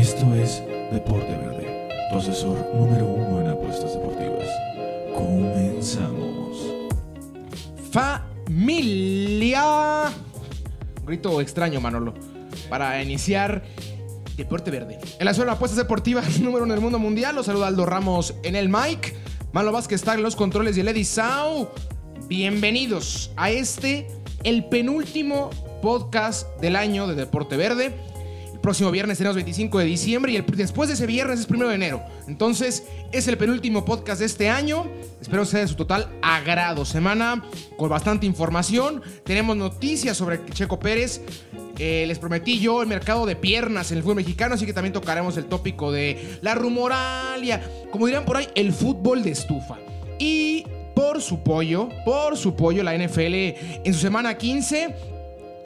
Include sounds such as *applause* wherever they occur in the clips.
Esto es Deporte Verde, tu asesor número uno en apuestas deportivas. Comenzamos. Familia. Un grito extraño, Manolo. Para iniciar Deporte Verde. En la zona de apuestas deportivas *laughs* número uno del mundo mundial, los saluda Aldo Ramos en el mic. Manolo Vázquez está en los controles y el Eddie. Bienvenidos a este, el penúltimo podcast del año de Deporte Verde. Próximo viernes tenemos 25 de diciembre y después de ese viernes es primero de enero. Entonces, es el penúltimo podcast de este año. Espero sea de su total agrado. Semana con bastante información. Tenemos noticias sobre Checo Pérez. Eh, les prometí yo el mercado de piernas en el fútbol mexicano, así que también tocaremos el tópico de la rumoralia, como dirían por ahí, el fútbol de estufa. Y por su pollo, por su pollo, la NFL en su semana 15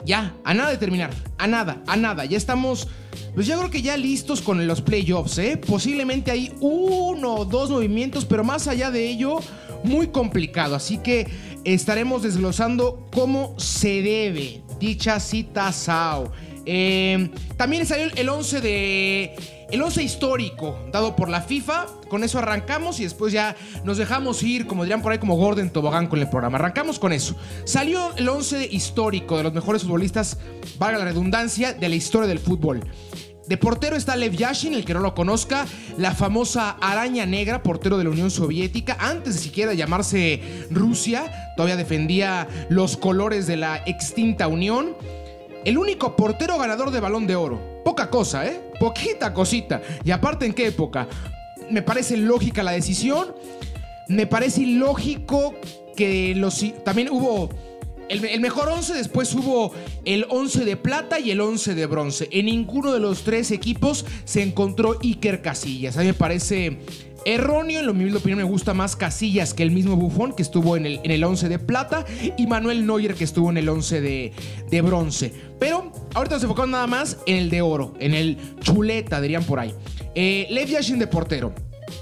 ya, a nada de terminar. A nada, a nada. Ya estamos. Pues yo creo que ya listos con los playoffs, ¿eh? Posiblemente hay uno o dos movimientos, pero más allá de ello, muy complicado. Así que estaremos desglosando cómo se debe dicha cita SAO. Eh, también salió el 11 de. El 11 histórico dado por la FIFA. Con eso arrancamos y después ya nos dejamos ir, como dirían por ahí, como Gordon Tobogán con el programa. Arrancamos con eso. Salió el 11 histórico de los mejores futbolistas, valga la redundancia, de la historia del fútbol. De portero está Lev Yashin, el que no lo conozca, la famosa araña negra, portero de la Unión Soviética, antes de siquiera llamarse Rusia, todavía defendía los colores de la extinta Unión. El único portero ganador de balón de oro. Poca cosa, ¿eh? Poquita cosita. Y aparte, ¿en qué época? Me parece lógica la decisión. Me parece ilógico que los... También hubo... El, el mejor 11, después hubo el 11 de plata y el 11 de bronce. En ninguno de los tres equipos se encontró Iker Casillas. A mí me parece erróneo. En lo mi opinión me gusta más Casillas que el mismo Buffon que estuvo en el, en el 11 de plata y Manuel Neuer que estuvo en el 11 de, de bronce. Pero ahorita nos enfocamos nada más en el de oro, en el chuleta, dirían por ahí. Eh, Lev Yashin de portero.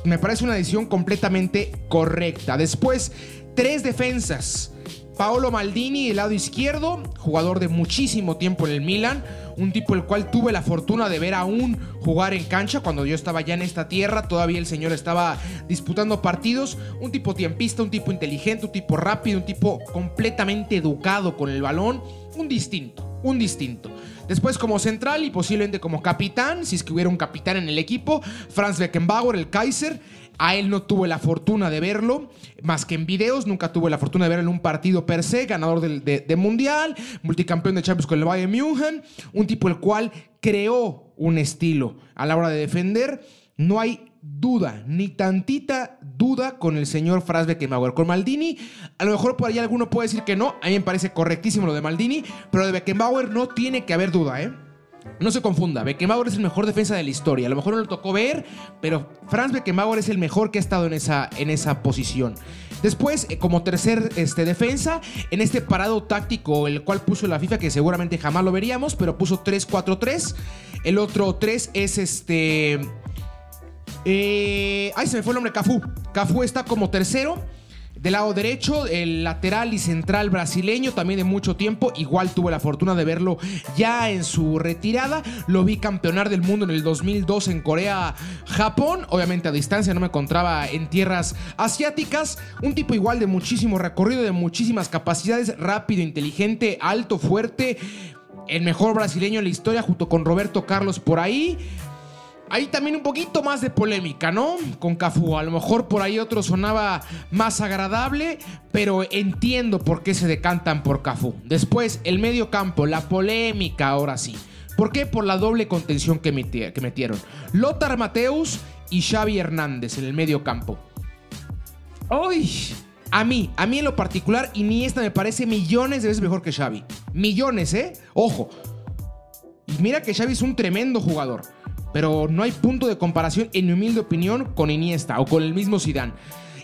Me parece una decisión completamente correcta. Después, tres defensas. Paolo Maldini del lado izquierdo, jugador de muchísimo tiempo en el Milan, un tipo el cual tuve la fortuna de ver aún jugar en cancha cuando yo estaba ya en esta tierra, todavía el señor estaba disputando partidos, un tipo tiempista, un tipo inteligente, un tipo rápido, un tipo completamente educado con el balón, un distinto, un distinto. Después como central y posiblemente como capitán, si es que hubiera un capitán en el equipo, Franz Beckenbauer, el Kaiser. A él no tuve la fortuna de verlo, más que en videos, nunca tuve la fortuna de verlo en un partido per se, ganador de Mundial, multicampeón de Champions con el Bayern München, un tipo el cual creó un estilo a la hora de defender. No hay duda, ni tantita duda con el señor Franz Beckenbauer. Con Maldini, a lo mejor por ahí alguno puede decir que no, a mí me parece correctísimo lo de Maldini, pero de Beckenbauer no tiene que haber duda, ¿eh? No se confunda, Beckenbauer es el mejor defensa de la historia. A lo mejor no lo tocó ver, pero Franz Beckenbauer es el mejor que ha estado en esa, en esa posición. Después, eh, como tercer este, defensa, en este parado táctico, el cual puso la FIFA, que seguramente jamás lo veríamos, pero puso 3-4-3. El otro 3 es este. Eh, ay, se me fue el nombre, Cafú. Cafú está como tercero. Del lado derecho, el lateral y central brasileño, también de mucho tiempo. Igual tuve la fortuna de verlo ya en su retirada. Lo vi campeonar del mundo en el 2002 en Corea, Japón. Obviamente a distancia, no me encontraba en tierras asiáticas. Un tipo igual de muchísimo recorrido, de muchísimas capacidades. Rápido, inteligente, alto, fuerte. El mejor brasileño en la historia, junto con Roberto Carlos por ahí. Ahí también un poquito más de polémica, ¿no? Con Cafú. A lo mejor por ahí otro sonaba más agradable, pero entiendo por qué se decantan por Cafú. Después, el medio campo, la polémica ahora sí. ¿Por qué? Por la doble contención que, meti- que metieron. Lothar Mateus y Xavi Hernández en el medio campo. ¡Ay! A mí, a mí en lo particular, Iniesta me parece millones de veces mejor que Xavi. Millones, ¿eh? Ojo. Mira que Xavi es un tremendo jugador. Pero no hay punto de comparación, en mi humilde opinión, con Iniesta o con el mismo Zidane.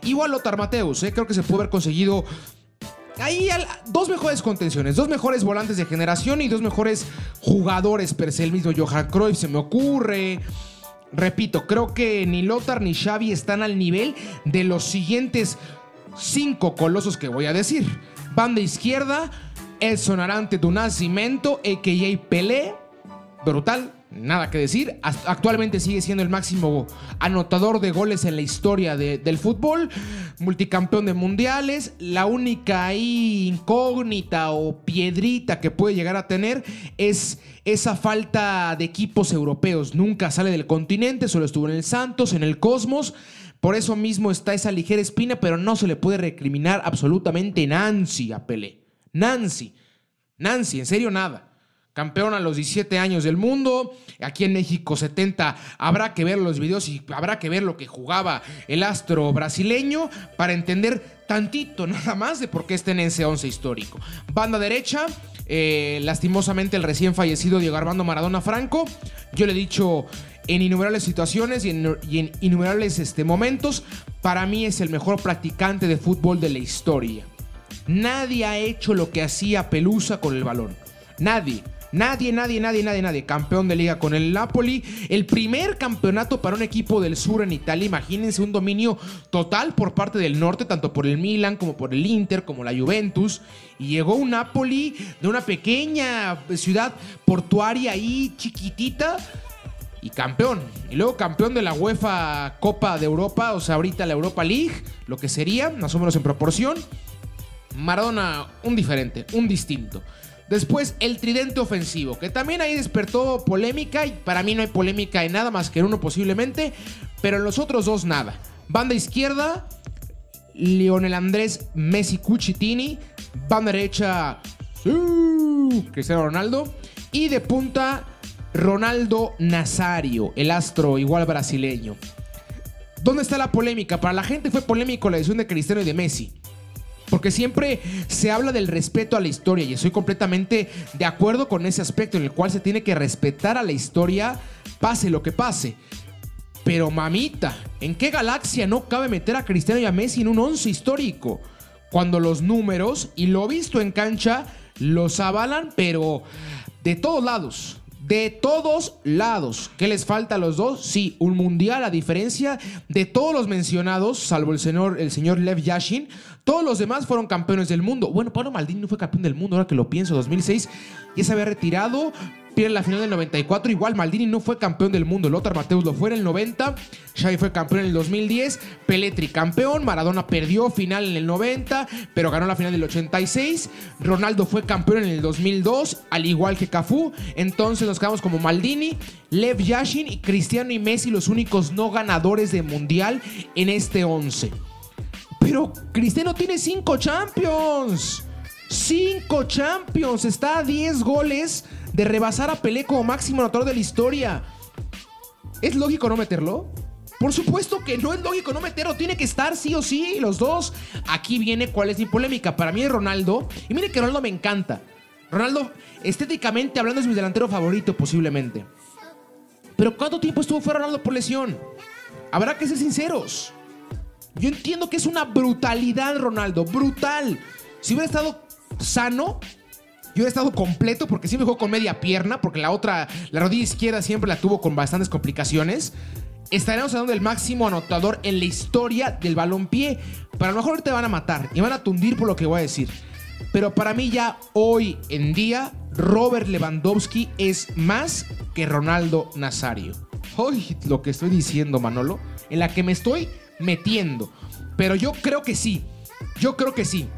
Igual Lothar Mateus, ¿eh? creo que se puede haber conseguido ahí dos mejores contenciones, dos mejores volantes de generación y dos mejores jugadores per se. El mismo Johan Cruyff se me ocurre. Repito, creo que ni Lothar ni Xavi están al nivel de los siguientes cinco colosos que voy a decir. Banda izquierda, el sonarante do Nascimento, a.k.a. Pelé. brutal, nada que decir. Actualmente sigue siendo el máximo anotador de goles en la historia del fútbol, multicampeón de mundiales. La única incógnita o piedrita que puede llegar a tener es esa falta de equipos europeos. Nunca sale del continente, solo estuvo en el Santos, en el Cosmos. Por eso mismo está esa ligera espina, pero no se le puede recriminar absolutamente Nancy a Pelé. Nancy. Nancy, en serio nada campeón a los 17 años del mundo. Aquí en México 70 habrá que ver los videos y habrá que ver lo que jugaba el astro brasileño para entender tantito *laughs* nada más de por qué está en ese 11 histórico. Banda derecha, eh, lastimosamente el recién fallecido Diego Armando Maradona Franco. Yo le he dicho en innumerables situaciones y en, innumerables este, momentos, para mí es el mejor practicante de fútbol de la historia. Nadie ha hecho lo que hacía Pelusa con el balón. Nadie. Nadie, nadie, nadie, nadie, nadie. Campeón de liga con el Napoli. El primer campeonato para un equipo del sur en Italia. Imagínense un dominio total por parte del norte, tanto por el Milan como por el Inter, como la Juventus. Y llegó un Napoli de una pequeña ciudad portuaria ahí chiquitita y campeón. Y luego campeón de la UEFA Copa de Europa, o sea, ahorita la Europa League, lo que sería, más o menos en proporción. Maradona, un diferente, un distinto. Después, el tridente ofensivo, que también ahí despertó polémica y para mí no hay polémica en nada más que en uno posiblemente, pero en los otros dos nada. Banda izquierda, Lionel Andrés Messi Cucitini. Banda derecha, Cristiano Ronaldo. Y de punta, Ronaldo Nazario, el astro igual brasileño. ¿Dónde está la polémica? Para la gente fue polémico la decisión de Cristiano y de Messi. Porque siempre se habla del respeto a la historia y estoy completamente de acuerdo con ese aspecto en el cual se tiene que respetar a la historia, pase lo que pase. Pero mamita, ¿en qué galaxia no cabe meter a Cristiano y a Messi en un once histórico? Cuando los números, y lo visto en cancha, los avalan, pero de todos lados. De todos lados. ¿Qué les falta a los dos? Sí, un mundial a diferencia de todos los mencionados, salvo el señor, el señor Lev Yashin. Todos los demás fueron campeones del mundo. Bueno, Pablo Maldini no fue campeón del mundo, ahora que lo pienso, 2006 ya se había retirado, pierde la final del 94. Igual Maldini no fue campeón del mundo. Lothar Mateus lo fue en el 90. Xavi fue campeón en el 2010. Peletri campeón. Maradona perdió final en el 90, pero ganó la final del 86. Ronaldo fue campeón en el 2002, al igual que Cafú. Entonces nos quedamos como Maldini, Lev Yashin y Cristiano y Messi los únicos no ganadores de mundial en este 11. Pero Cristiano tiene 5 Champions. 5 Champions. Está a 10 goles de rebasar a Pelé como máximo anotador de la historia. ¿Es lógico no meterlo? Por supuesto que no es lógico no meterlo, tiene que estar sí o sí, los dos. Aquí viene cuál es mi polémica. Para mí es Ronaldo, y mire que Ronaldo me encanta. Ronaldo, estéticamente hablando, es mi delantero favorito posiblemente. Pero ¿cuánto tiempo estuvo fuera Ronaldo por lesión? Habrá que ser sinceros. Yo entiendo que es una brutalidad, Ronaldo, brutal. Si hubiera estado sano, yo he estado completo porque siempre jugó con media pierna, porque la otra, la rodilla izquierda siempre la tuvo con bastantes complicaciones. Estaremos hablando del máximo anotador en la historia del balompié. Pero a lo mejor te van a matar y van a tundir por lo que voy a decir. Pero para mí ya hoy en día, Robert Lewandowski es más que Ronaldo Nazario. Hoy lo que estoy diciendo, Manolo, en la que me estoy metiendo. Pero yo creo que sí. Yo creo que sí.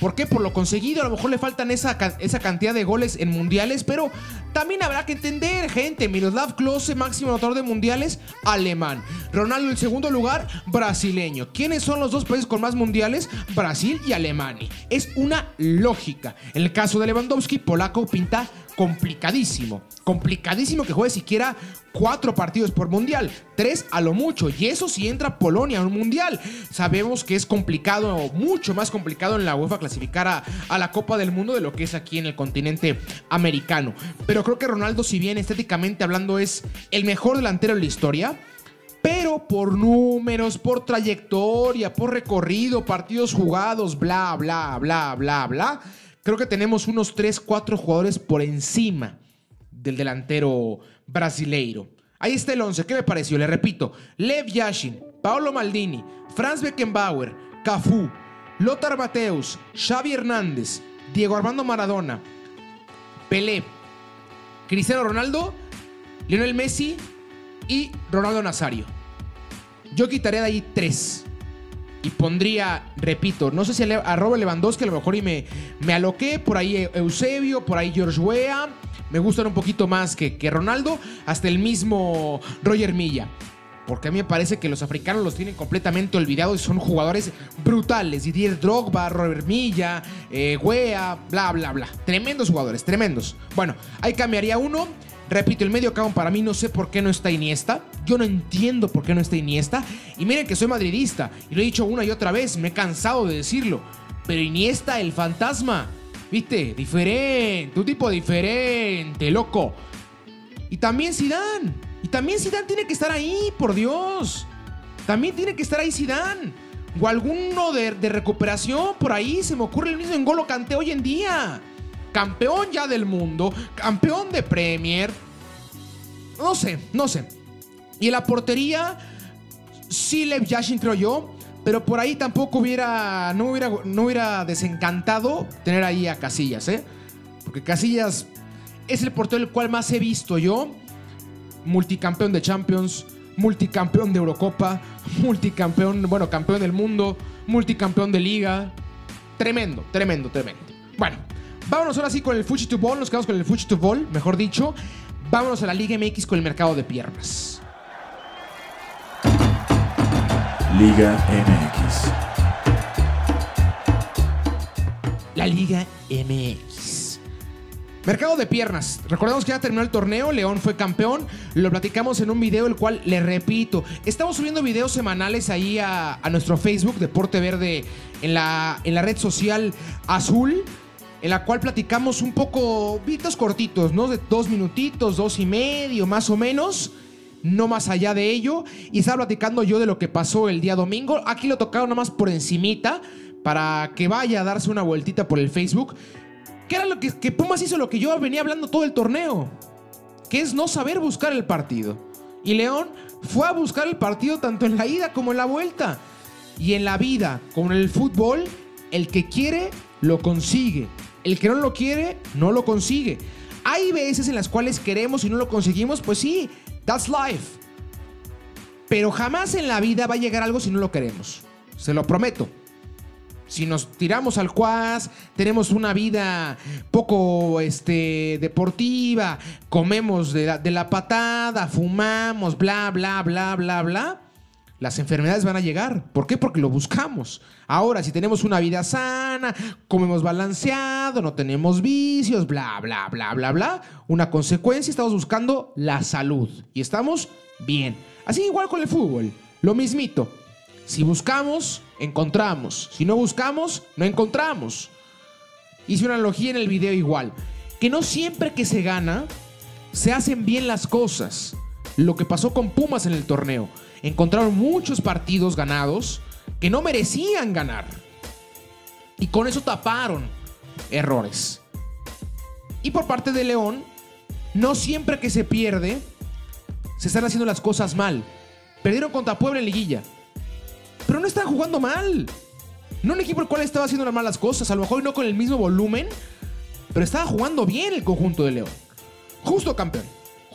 ¿Por qué? Por lo conseguido. A lo mejor le faltan esa, esa cantidad de goles en mundiales, pero también habrá que entender, gente. Miroslav Klose, máximo anotador de mundiales, alemán. Ronaldo, en segundo lugar, brasileño. ¿Quiénes son los dos países con más mundiales? Brasil y Alemania. Es una lógica. En el caso de Lewandowski, polaco pinta complicadísimo. Complicadísimo que juegue siquiera cuatro partidos por mundial, tres a lo mucho, y eso si entra Polonia a un mundial. Sabemos que es complicado, mucho más complicado en la UEFA clasificar a, a, la Copa del Mundo de lo que es aquí en el continente americano. Pero creo que Ronaldo, si bien estéticamente hablando es el mejor delantero de la historia, pero por números, por trayectoria, por recorrido, partidos jugados, bla, bla, bla, bla, bla Creo que tenemos unos 3, 4 jugadores por encima del delantero brasileiro. Ahí está el 11. ¿Qué me pareció? Le repito. Lev Yashin, Paolo Maldini, Franz Beckenbauer, Cafú, Lothar Mateus, Xavi Hernández, Diego Armando Maradona, Pelé, Cristiano Ronaldo Lionel Messi y Ronaldo Nazario. Yo quitaría de ahí tres. Y pondría, repito, no sé si a Robert Lewandowski a lo mejor y me, me aloqué. Por ahí Eusebio, por ahí George Weah. Me gustan un poquito más que, que Ronaldo. Hasta el mismo Roger Milla. Porque a mí me parece que los africanos los tienen completamente olvidados y son jugadores brutales. Didier Drogba, Robert Milla, eh, Wea, bla, bla, bla. Tremendos jugadores, tremendos. Bueno, ahí cambiaría uno. Repito, el medio campo para mí no sé por qué no está Iniesta. Yo no entiendo por qué no está Iniesta. Y miren que soy madridista. Y lo he dicho una y otra vez. Me he cansado de decirlo. Pero Iniesta, el fantasma. ¿Viste? Diferente. Un tipo diferente, loco. Y también Zidane. Y también Zidane tiene que estar ahí, por Dios. También tiene que estar ahí Zidane. O alguno de, recuperación por ahí. Se me ocurre el mismo en Golo Canté hoy en día. Campeón ya del mundo. Campeón de Premier. No sé, no sé. Y en la portería, sí Lev Yashin creo yo. Pero por ahí tampoco hubiera no, hubiera. no hubiera desencantado tener ahí a Casillas, ¿eh? Porque Casillas es el portero el cual más he visto yo multicampeón de Champions, multicampeón de Eurocopa, multicampeón, bueno, campeón del mundo, multicampeón de liga. Tremendo, tremendo, tremendo. Bueno, vámonos ahora sí con el Fuji to Ball, nos quedamos con el Fuji to Ball, mejor dicho. Vámonos a la Liga MX con el mercado de piernas. Liga MX. La Liga MX. Mercado de piernas. Recordemos que ya terminó el torneo, León fue campeón. Lo platicamos en un video, el cual le repito. Estamos subiendo videos semanales ahí a, nuestro Facebook, Deporte Verde, en la, en la red social azul en la cual platicamos un poco, vitos cortitos, ¿no? De dos minutitos, dos y medio, más o menos. No más allá de ello. Y estaba platicando yo de lo que pasó el día domingo. Aquí lo tocaron nada más por encimita. Para que vaya a darse una vueltita por el Facebook. ¿Qué era lo que, que Pumas hizo lo que yo venía hablando todo el torneo, que es no saber buscar el partido. Y León fue a buscar el partido tanto en la ida como en la vuelta. Y en la vida, como en el fútbol, el que quiere, lo consigue. El que no lo quiere, no lo consigue. Hay veces en las cuales queremos y no lo conseguimos, pues sí, that's life. Pero jamás en la vida va a llegar algo si no lo queremos. Se lo prometo si nos tiramos al cuas, tenemos una vida poco este, deportiva, comemos de la, de la, patada, fumamos, bla, bla, bla, bla, bla, las enfermedades van a llegar. ¿Por qué? Porque lo buscamos. Ahora, si tenemos una vida sana, comemos balanceado, no tenemos vicios, bla, bla, bla, bla, bla, una consecuencia, estamos buscando la salud y estamos bien. Así igual con el fútbol, lo mismito. Si buscamos, encontramos. Si no buscamos, no encontramos. Hice una analogía en el video igual. Que no siempre que se gana, se hacen bien las cosas. Lo que pasó con Pumas en el torneo. Encontraron muchos partidos ganados que no merecían ganar. Y con eso taparon errores. Y por parte de León, no siempre que se pierde, se están haciendo las cosas mal. Perdieron contra Puebla en liguilla pero no están jugando mal. No un equipo el cual estaba haciendo las malas cosas, a lo mejor no con el mismo volumen, pero estaba jugando bien el conjunto de León. Justo campeón.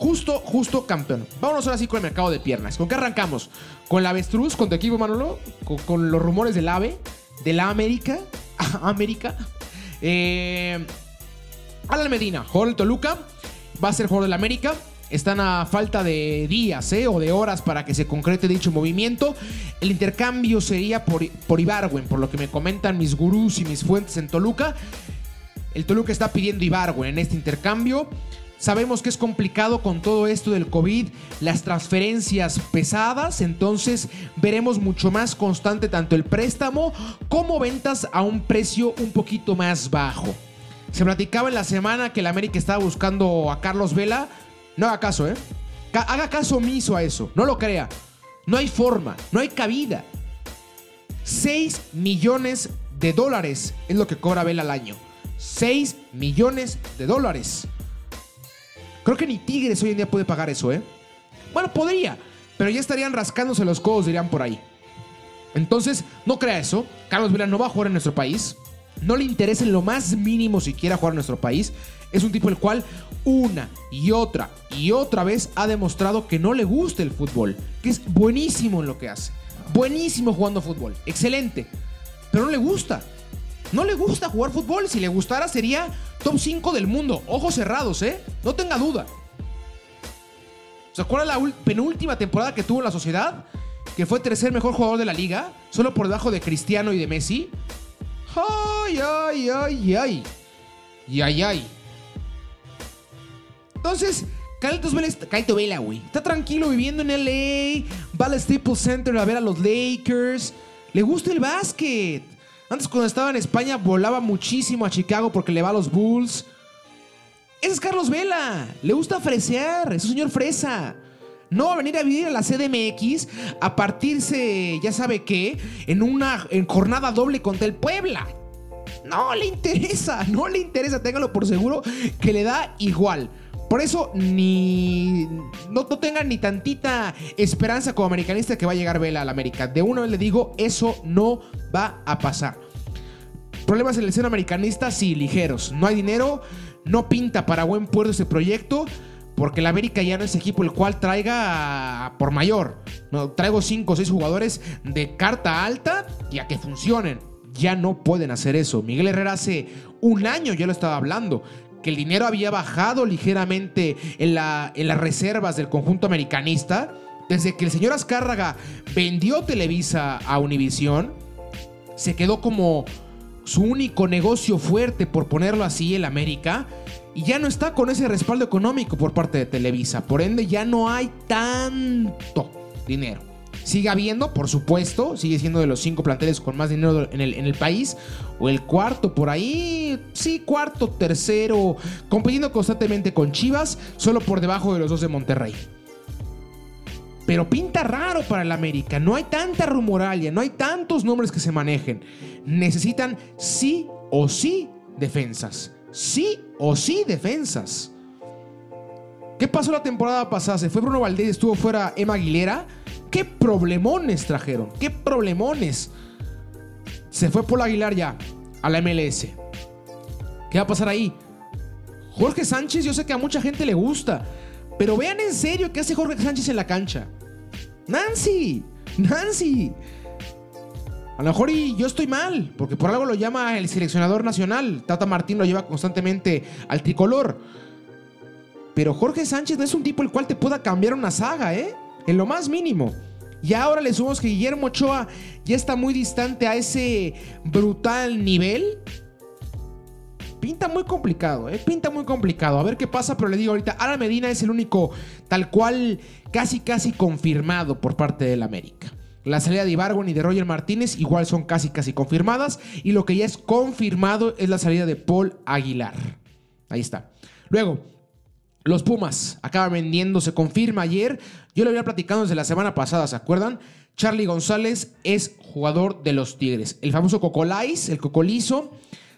Justo, justo campeón. Vámonos ahora sí con el mercado de piernas. ¿Con qué arrancamos? ¿Con la avestruz, con tu equipo Manolo? ¿Con, los rumores del AVE? ¿De la América? *laughs* América. Eh, Alan Medina, jugador Toluca. Va a ser jugador del América. Están a falta de días ¿eh? o de horas para que se concrete dicho movimiento. El intercambio sería por, por Ibarwen, por lo que me comentan mis gurús y mis fuentes en Toluca. El Toluca está pidiendo Ibarwen en este intercambio. Sabemos que es complicado con todo esto del COVID, las transferencias pesadas, entonces veremos mucho más constante tanto el préstamo como ventas a un precio un poquito más bajo. Se platicaba en la semana que el América estaba buscando a Carlos Vela no haga caso, ¿eh? Haga caso omiso a eso. No lo crea. No hay forma, no hay cabida. 6 millones de dólares es lo que cobra Vela al año. 6 millones de dólares. Creo que ni Tigres hoy en día puede pagar eso, ¿eh? Bueno, podría, pero ya estarían rascándose los codos, dirían por ahí. Entonces, no crea eso. Carlos Vela no va a jugar en nuestro país. no le interesa en lo más mínimo siquiera jugar en nuestro país. Es un tipo el cual una y otra y otra vez ha demostrado que no le gusta el fútbol, que es buenísimo en lo que hace. Buenísimo jugando fútbol, excelente. Pero no le gusta. No le gusta jugar fútbol. Si le gustara sería top 5 del mundo. Ojos cerrados, ¿eh? No tenga duda. ¿Se acuerda la penúltima temporada que tuvo la sociedad? Que fue tercer mejor jugador de la liga, solo por debajo de Cristiano y de Messi. ¡Ay, ay, ay, ay! Y ay, ay. Entonces, Carlitos Vela, güey. Está tranquilo viviendo en LA. Va al Staples Center a ver a los Lakers. Le gusta el básquet. Antes cuando estaba en España volaba muchísimo a Chicago porque le va a los Bulls. Ese es Carlos Vela. Le gusta fresear. Es un señor fresa. No va a venir a vivir en la CDMX a partirse, ya sabe qué, en una jornada doble contra el Puebla. No le interesa, *laughs* no le interesa, téngalo por seguro que le da igual. Por eso ni no, no tengan ni tantita esperanza como americanista que va a llegar Vela a la América. De una vez le digo, eso no va a pasar. Problemas en el seno americanista, sí, ligeros. No hay dinero, no pinta para buen puerto ese proyecto. Porque la América ya no es equipo el cual traiga por mayor. No, traigo 5 o 6 jugadores de carta alta y a que funcionen. Ya no pueden hacer eso. Miguel Herrera hace un año ya lo estaba hablando que el dinero había bajado ligeramente en, la, en las reservas del conjunto americanista, desde que el señor Azcárraga vendió Televisa a Univisión, se quedó como su único negocio fuerte, por ponerlo así, el América, y ya no está con ese respaldo económico por parte de Televisa. Por ende, ya no hay tanto dinero. Sigue habiendo, por supuesto, sigue siendo de los cinco planteles con más dinero en el, en el país, o el cuarto por ahí, sí, cuarto, tercero, compitiendo constantemente con Chivas, solo por debajo de los dos de Monterrey. Pero pinta raro para el América, no hay tanta rumoralia, no hay tantos nombres que se manejen. Necesitan sí o sí defensas, sí o sí defensas. ¿Qué pasó la temporada pasada? Se fue Bruno Valdés, estuvo fuera Emma Aguilera. ¿Qué problemones trajeron? ¿Qué problemones? Se fue Paul Aguilar ya a la MLS. ¿Qué va a pasar ahí? Jorge Sánchez, yo sé que a mucha gente le gusta. Pero vean en serio qué hace Jorge Sánchez en la cancha. Nancy, Nancy. A lo mejor y yo estoy mal, porque por algo lo llama el seleccionador nacional. Tata Martín lo lleva constantemente al tricolor. Pero Jorge Sánchez no es un tipo el cual te pueda cambiar una saga, ¿eh? En lo más mínimo. Y ahora le sumamos que Guillermo Ochoa ya está muy distante a ese brutal nivel. Pinta muy complicado, ¿eh? Pinta muy complicado. A ver qué pasa, pero le digo ahorita, Ara Medina es el único tal cual casi casi confirmado por parte del América. La salida de Ibargon y de Roger Martínez igual son casi casi confirmadas. Y lo que ya es confirmado es la salida de Paul Aguilar. Ahí está. Luego, los Pumas acaban vendiendo, se confirma ayer. Yo lo había platicado desde la semana pasada, ¿se acuerdan? Charlie González es jugador de los Tigres. El famoso Cocolais, el Cocolizo,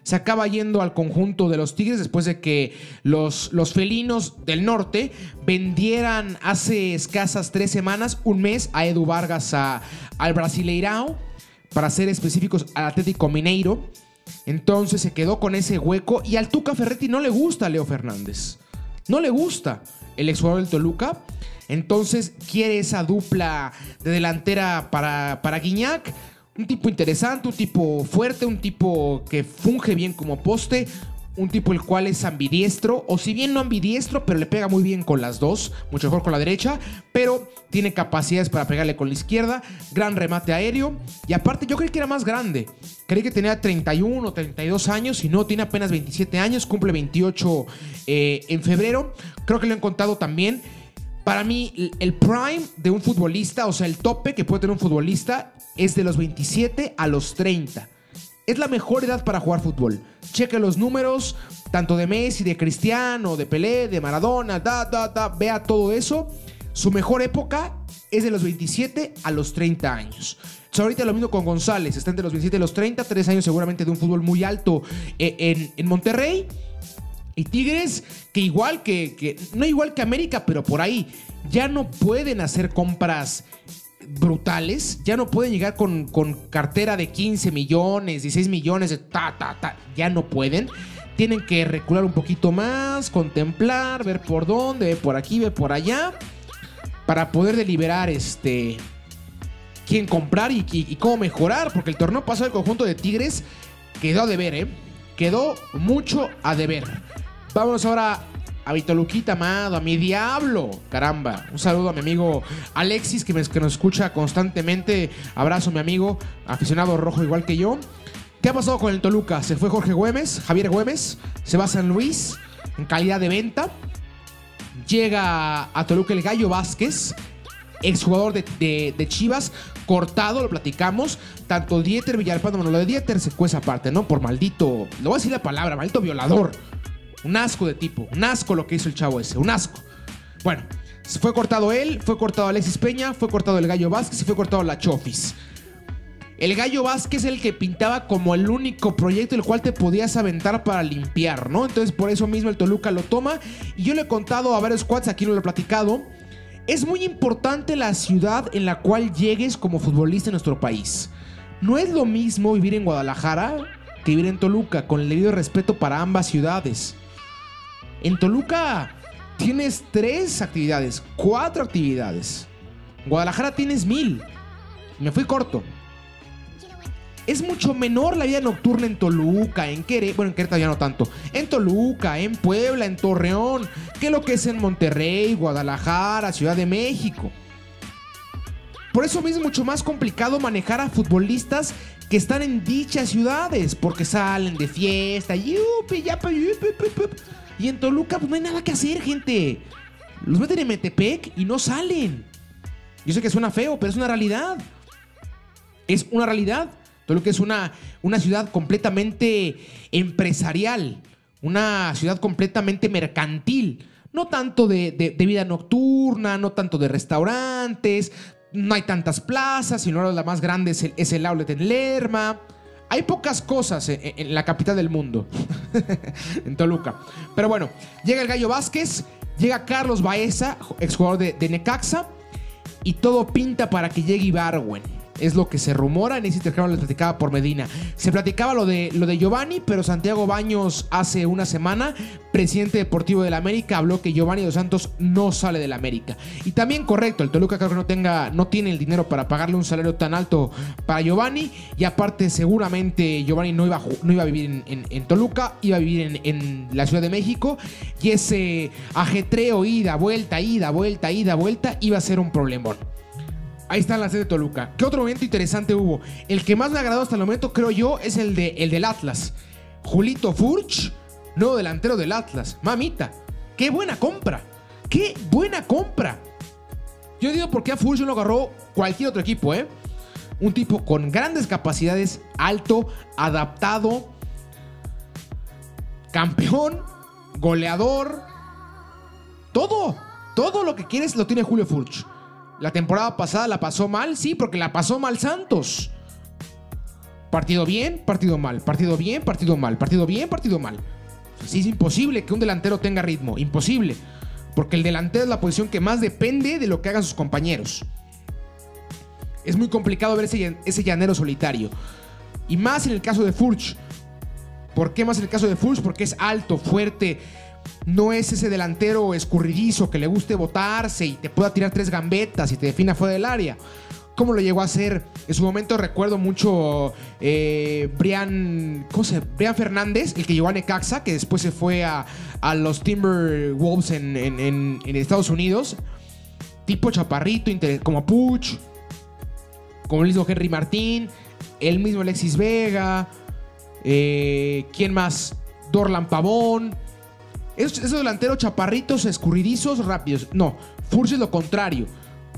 se acaba yendo al conjunto de los Tigres después de que los, los felinos del norte vendieran hace escasas tres semanas, un mes, a Edu Vargas al Brasileirao, para ser específicos al Atlético Mineiro. Entonces se quedó con ese hueco y al Tuca Ferretti no le gusta Leo Fernández. No le gusta el exjugador del Toluca. Entonces quiere esa dupla de delantera para, para Guiñac. Un tipo interesante, un tipo fuerte, un tipo que funge bien como poste, un tipo el cual es ambidiestro, o si bien no ambidiestro, pero le pega muy bien con las dos, mucho mejor con la derecha, pero tiene capacidades para pegarle con la izquierda, gran remate aéreo, y aparte yo creí que era más grande, creí que tenía 31 o 32 años, y no, tiene apenas 27 años, cumple 28 eh, en febrero, creo que lo he contado también. Para mí, el prime de un futbolista, o sea, el tope que puede tener un futbolista, es de los 27 a los 30 es la mejor edad para jugar fútbol. Cheque los números, tanto de Messi, de Cristiano, de Pelé, de Maradona, da, da, da, vea todo eso. Su mejor época es de los 27 a los 30 años. ahorita lo mismo con González, está entre los 27 y los 30, tres años seguramente de un fútbol muy alto eh, en, Monterrey. Y Tigres, que igual que, no igual que América, pero por ahí, ya no pueden hacer compras brutales, ya no pueden llegar con, con cartera de 15 millones, 16 millones, de ta, ta, ta, ya no pueden. Tienen que recular un poquito más, contemplar, ver por dónde, ver por aquí, ver por allá, para poder deliberar este quién comprar y, y- cómo mejorar, porque el torneo pasado del conjunto de Tigres quedó a deber, ¿eh? Quedó mucho a deber. Vámonos ahora a mi Toluquita amado, a mi diablo. Caramba. Un saludo a mi amigo Alexis, que, me- nos escucha constantemente. Abrazo, mi amigo, aficionado rojo igual que yo. ¿Qué ha pasado con el Toluca? Se fue Jorge Güemes, Javier Güemes, se va a San Luis en calidad de venta. Llega a Toluca el Gallo Vázquez, exjugador de, de, de Chivas, cortado, lo platicamos. Tanto Dieter Villalpando, bueno, lo de Dieter se cuesta aparte, ¿no? Por maldito, le voy a decir la palabra, maldito violador. Un asco de tipo, un asco lo que hizo el chavo ese, un asco. Bueno, fue cortado él, fue cortado Alexis Peña, fue cortado el Gallo Vázquez y fue cortado la Chofis. El Gallo Vázquez es el que pintaba como el único proyecto el cual te podías aventar para limpiar, ¿no? Entonces por eso mismo el Toluca lo toma. Y yo le he contado a varios squads, aquí no lo he platicado. Es muy importante la ciudad en la cual llegues como futbolista en nuestro país. No es lo mismo vivir en Guadalajara que vivir en Toluca, con el debido respeto para ambas ciudades. En Toluca tienes tres actividades, cuatro actividades. En Guadalajara tienes mil. Me fui corto. Es mucho menor la vida nocturna en Toluca, en Querétaro, bueno, en Querétaro ya no tanto, en Toluca, en Puebla, en Torreón, que lo que es en Monterrey, Guadalajara, Ciudad de México. Por eso es mucho más complicado manejar a futbolistas que están en dichas ciudades, porque salen de fiesta. Y en Toluca pues no hay nada que hacer, gente. Los meten en Metepec y no salen. Yo sé que suena feo, pero es una realidad. Es una realidad. Toluca es una, una ciudad completamente empresarial, una ciudad completamente mercantil. No tanto de, de- vida nocturna, no tanto de restaurantes, no hay tantas plazas, sino la más grande es el, es el outlet en Lerma. Hay pocas cosas en, la capital del mundo, *laughs* en Toluca. Pero bueno, llega el Gallo Vázquez, llega Carlos Baeza, exjugador de, de Necaxa, y todo pinta para que llegue Ibarwen. Es lo que se rumora, en ese intercambio le platicaba por Medina. Se platicaba lo de, lo de Giovanni, pero Santiago Baños hace una semana, presidente deportivo del América, habló que Giovanni Dos Santos no sale del América. Y también correcto, el Toluca creo que no, tenga, no tiene el dinero para pagarle un salario tan alto para Giovanni. Y aparte seguramente Giovanni no iba no iba a vivir en Toluca, iba a vivir en, en la Ciudad de México. Y ese ajetreo, ida, vuelta, ida, vuelta, ida, vuelta, iba a ser un problemón. Ahí está la sede de Toluca. ¿Qué otro momento interesante hubo? El que más me agradó hasta el momento, creo yo, es el, de, el del Atlas. Julito Furch, nuevo delantero del Atlas. Mamita, qué buena compra. Qué buena compra. Yo digo por qué a Furch no lo agarró cualquier otro equipo, ¿eh? Un tipo con grandes capacidades, alto, adaptado, campeón, goleador. Todo, todo lo que quieres lo tiene Julio Furch. La temporada pasada la pasó mal, sí, porque la pasó mal Santos. Partido bien, partido mal, partido bien, partido mal, partido bien, partido mal. Sí, es imposible que un delantero tenga ritmo, imposible. Porque el delantero es la posición que más depende de lo que hagan sus compañeros. Es muy complicado ver ese, llan- ese llanero solitario. Y más en el caso de Furch. ¿Por qué más en el caso de Furch? Porque es alto, fuerte. No es ese delantero escurridizo que le guste botarse y te pueda tirar tres gambetas y te defina fuera del área. ¿Cómo lo llegó a hacer? En su momento recuerdo mucho eh, Brian, ¿cómo se? Brian Fernández, el que llegó a Necaxa, que después se fue a, a los Timberwolves en, en- Estados Unidos. Tipo chaparrito, como Puch, como el mismo Henry Martín, el mismo Alexis Vega, eh, ¿quién más? Dorlan Pavón. Esos, esos delanteros chaparritos, escurridizos, rápidos. No, Furch es lo contrario.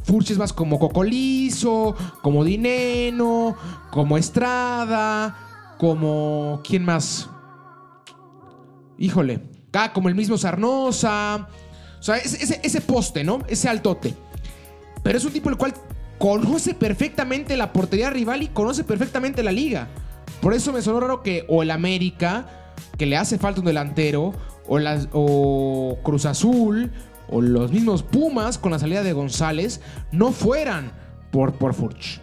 Furch es más como Cocolizo, como Dineno, como Estrada, como. ¿Quién más? Híjole. Ah, como el mismo Sarnosa. O sea, ese, ese- ese poste, ¿no? Ese altote. Pero es un tipo el cual conoce perfectamente la portería rival y conoce perfectamente la liga. Por eso me sonó raro que o el América, que le hace falta un delantero, o, las, o Cruz Azul, o los mismos Pumas con la salida de González, no fueran por, por Furch.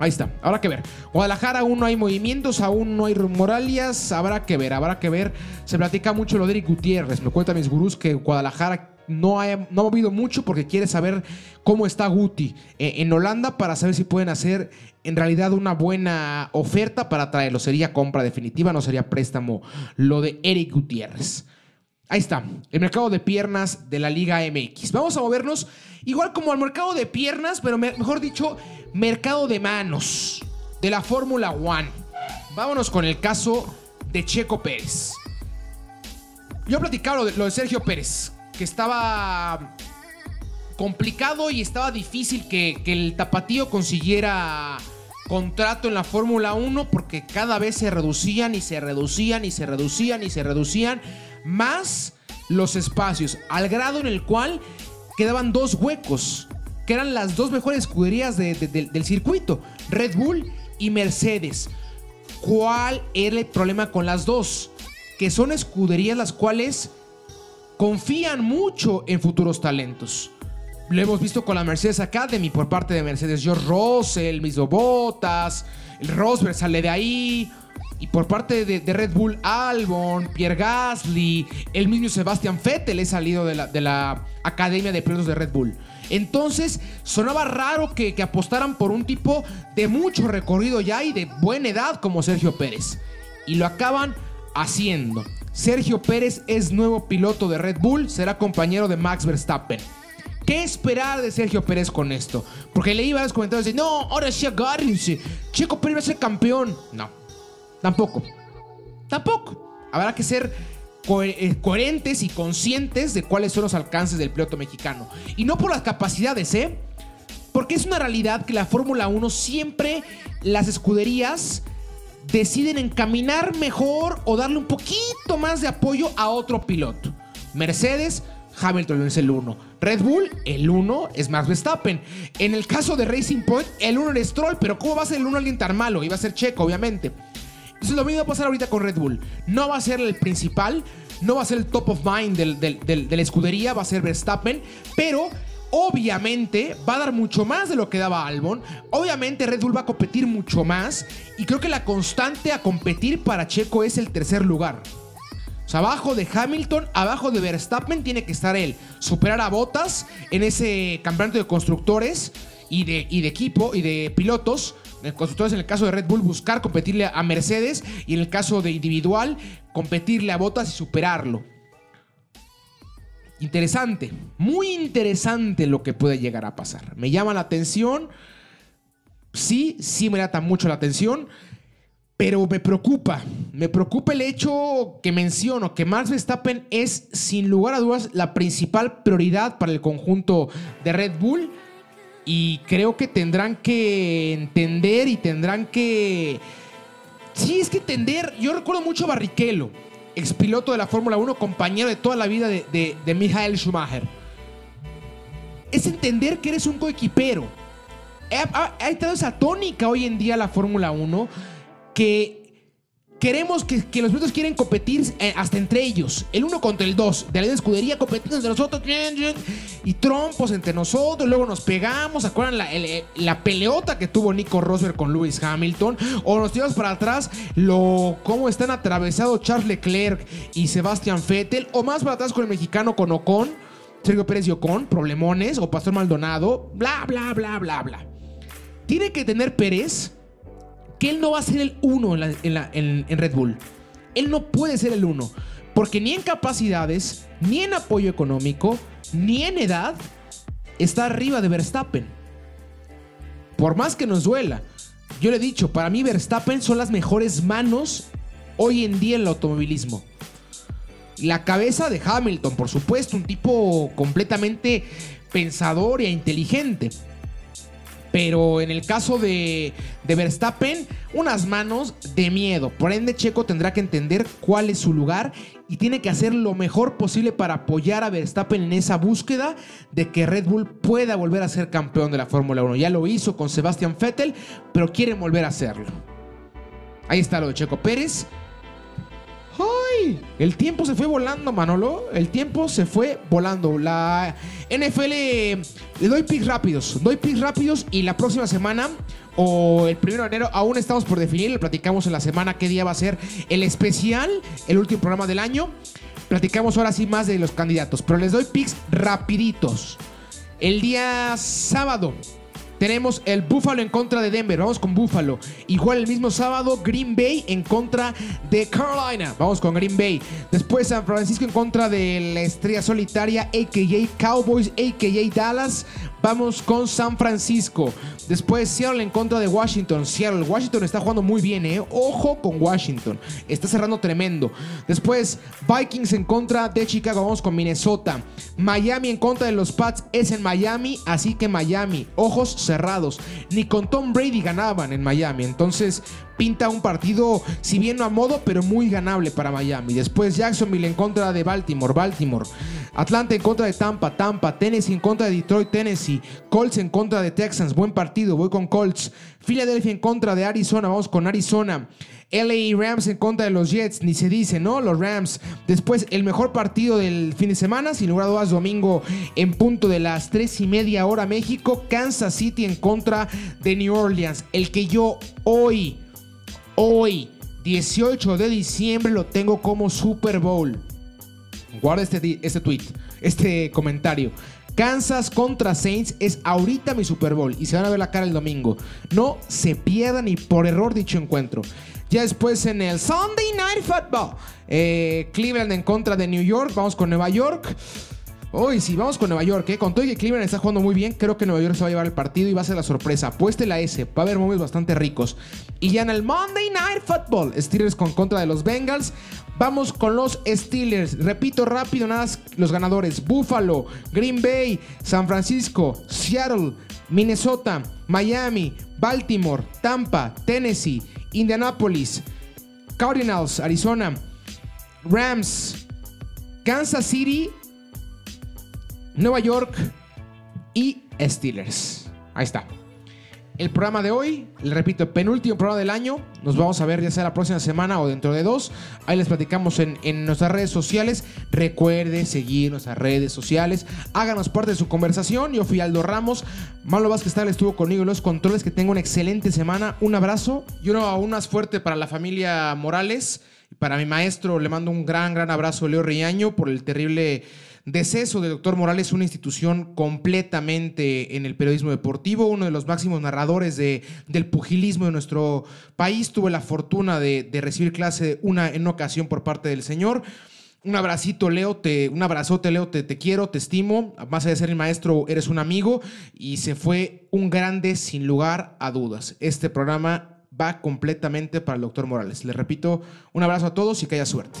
Ahí está, habrá que ver. Guadalajara aún no hay movimientos, aún no hay moralias, habrá que ver, habrá que ver. Se platica mucho lo de Eric Gutiérrez, me cuentan mis gurús que Guadalajara no ha, no ha movido mucho porque quiere saber cómo está Guti eh, en Holanda para saber si pueden hacer en realidad una buena oferta para traerlo. Sería compra definitiva, no sería préstamo lo de Eric Gutiérrez. Ahí está, el mercado de piernas de la Liga MX. Vamos a movernos igual como al mercado de piernas, pero mejor dicho, mercado de manos de la Fórmula One. Vámonos con el caso de Checo Pérez. Yo he platicado lo lo de Sergio Pérez, que estaba complicado y estaba difícil que, el tapatío consiguiera contrato en la Fórmula 1 porque cada vez se reducían y se reducían y se reducían y se reducían más los espacios, al grado en el cual quedaban dos huecos, que eran las dos mejores escuderías del circuito, Red Bull y Mercedes. ¿Cuál era el problema con las dos? Que son escuderías las cuales confían mucho en futuros talentos. Lo hemos visto con la Mercedes Academy por parte de Mercedes George Russell, mismo Botas, el Rosberg sale de ahí. Y por parte de, Red Bull, Albon, Pierre Gasly, el mismo Sebastian Vettel es salido de la, de la Academia de Pilotos de Red Bull. Entonces, sonaba raro que, apostaran por un tipo de mucho recorrido ya y de buena edad como Sergio Pérez. Y lo acaban haciendo. Sergio Pérez es nuevo piloto de Red Bull, será compañero de Max Verstappen. ¿Qué esperar de Sergio Pérez con esto? Porque leí varios comentarios de, no, ahora sí agárrense. Checo Pérez va a ser campeón. No, tampoco. Tampoco. Habrá que ser eh, coherentes y conscientes de cuáles son los alcances del piloto mexicano. Y no por las capacidades, ¿eh? Porque es una realidad que la Fórmula 1 siempre las escuderías deciden encaminar mejor o darle un poquito más de apoyo a otro piloto. Mercedes Hamilton es el 1. Red Bull, el 1 es Max Verstappen. En el caso de Racing Point, el 1 es Stroll, pero ¿cómo va a ser el 1 alguien tan malo? Iba a ser Checo, obviamente. Entonces lo mismo va a pasar ahorita con Red Bull. No va a ser el principal, no va a ser el top of mind de la escudería, va a ser Verstappen, pero obviamente va a dar mucho más de lo que daba Albon. Obviamente Red Bull va a competir mucho más y creo que la constante a competir para Checo es el tercer lugar. O sea, abajo de Hamilton, abajo de Verstappen tiene que estar él. Superar a Bottas en ese campeonato de constructores y de, de equipo y de pilotos. Constructores en el caso de Red Bull, buscar competirle a Mercedes. Y en el caso de individual, competirle a Bottas y superarlo. Interesante, muy interesante lo que puede llegar a pasar. Me llama la atención. Sí, sí me llama mucho la atención. Pero me preocupa, me preocupa el hecho que menciono, que Max Verstappen es sin lugar a dudas la principal prioridad para el conjunto de Red Bull y creo que tendrán que entender y tendrán que... Sí, es que entender, yo recuerdo mucho a Barrichello, expiloto de la Fórmula 1, compañero de toda la vida de, de, de Michael Schumacher. Es entender que eres un coequipero. Hay toda esa tónica hoy en día la Fórmula 1 que queremos que, los pilotos quieren competir eh, hasta entre ellos. El uno contra el dos. De la escudería competiendo entre nosotros. Y trompos entre nosotros. Luego nos pegamos. ¿Se acuerdan la, eh, la peleota que tuvo Nico Rosberg con Lewis Hamilton? O nos tiramos para atrás. Lo, cómo están atravesados Charles Leclerc y Sebastian Vettel. O más para atrás con el mexicano con Ocon. Sergio Pérez y Ocon. Problemones. O Pastor Maldonado. Bla, bla, bla, bla, bla. Tiene que tener Pérez que él no va a ser el uno en, Red Bull. Él no puede ser el uno. Porque ni en capacidades, ni en apoyo económico, ni en edad, está arriba de Verstappen. Por más que nos duela. Yo le he dicho, para mí Verstappen son las mejores manos hoy en día en el automovilismo. La cabeza de Hamilton, por supuesto, un tipo completamente pensador e inteligente. Pero en el caso de, Verstappen, unas manos de miedo. Por ende, Checo tendrá que entender cuál es su lugar y tiene que hacer lo mejor posible para apoyar a Verstappen en esa búsqueda de que Red Bull pueda volver a ser campeón de la Fórmula 1. Ya lo hizo con Sebastian Vettel, pero quiere volver a hacerlo. Ahí está lo de Checo Pérez. ¡Ay! El tiempo se fue volando, Manolo. El tiempo se fue volando. La NFL le doy picks rápidos. Doy picks rápidos y la próxima semana o el primero de enero aún estamos por definir. Le platicamos en la semana qué día va a ser el especial, el último programa del año. Platicamos ahora sí más de los candidatos, pero les doy picks rapiditos. El día sábado tenemos el Buffalo en contra de Denver. Vamos con Buffalo. Igual el mismo sábado, Green Bay en contra de Carolina. Vamos con Green Bay. Después San Francisco en contra de la estrella solitaria, a.k.a. Cowboys, a.k.a. Dallas. Vamos con San Francisco. Después Seattle en contra de Washington. Seattle, Washington está jugando muy bien, ¿eh? Ojo con Washington. Está cerrando tremendo. Después Vikings en contra de Chicago. Vamos con Minnesota. Miami en contra de los Pats es en Miami. Así que Miami. Ojos cerrados. Ni con Tom Brady ganaban en Miami. Entonces pinta un partido, si bien no a modo, pero muy ganable para Miami. Después Jacksonville en contra de Baltimore. Baltimore. Atlanta en contra de Tampa, Tampa, Tennessee en contra de Detroit, Tennessee, Colts en contra de Texans, buen partido, voy con Colts, Philadelphia en contra de Arizona, vamos con Arizona. LA Rams en contra de los Jets, ni se dice, ¿no? Los Rams. Después, el mejor partido del fin de semana, sin lugar a dudas, domingo en punto de las 3 y media hora México, Kansas City en contra de New Orleans. El que yo hoy, hoy, 18 de diciembre, lo tengo como Super Bowl. Guarda este, este tweet, este comentario. Kansas contra Saints es ahorita mi Super Bowl y se van a ver la cara el domingo. No se pierdan ni por error dicho encuentro. Ya después en el Sunday Night Football, eh, Cleveland en contra de New York. Vamos con Nueva York. Hoy sí, vamos con Nueva York, ¿eh? Con todo y que Cleveland está jugando muy bien, creo que Nueva York se va a llevar el partido y va a ser la sorpresa. Apueste la S, va a haber momentos bastante ricos. Y ya en el Monday Night Football, Steelers con contra de los Bengals. Vamos con los Steelers. Repito rápido nada los ganadores. Buffalo, Green Bay, San Francisco, Seattle, Minnesota, Miami, Baltimore, Tampa, Tennessee, Indianapolis, Cardinals, Arizona, Rams, Kansas City, Nueva York y Steelers. Ahí está. El programa de hoy, le repito, penúltimo programa del año. Nos vamos a ver ya sea la próxima semana o dentro de dos. Ahí les platicamos en, nuestras redes sociales. Recuerde seguir nuestras redes sociales. Háganos parte de su conversación. Yo fui Aldo Ramos. Malo Vázquez tal estuvo conmigo en los controles. Que tenga una excelente semana. Un abrazo y uno aún más fuerte para la familia Morales. Para mi maestro le mando un gran, gran abrazo, Leo Riaño, por el terrible Deceso del doctor Morales, una institución completamente en el periodismo deportivo, uno de los máximos narradores de, del pugilismo de nuestro país. Tuve la fortuna de, recibir clase una, en una ocasión por parte del señor. Un abracito, Leo, te, un abrazote, Leo, te, te quiero, te estimo. Más allá de ser el maestro, eres un amigo y se fue un grande sin lugar a dudas. Este programa va completamente para el doctor Morales. Les repito, un abrazo a todos y que haya suerte.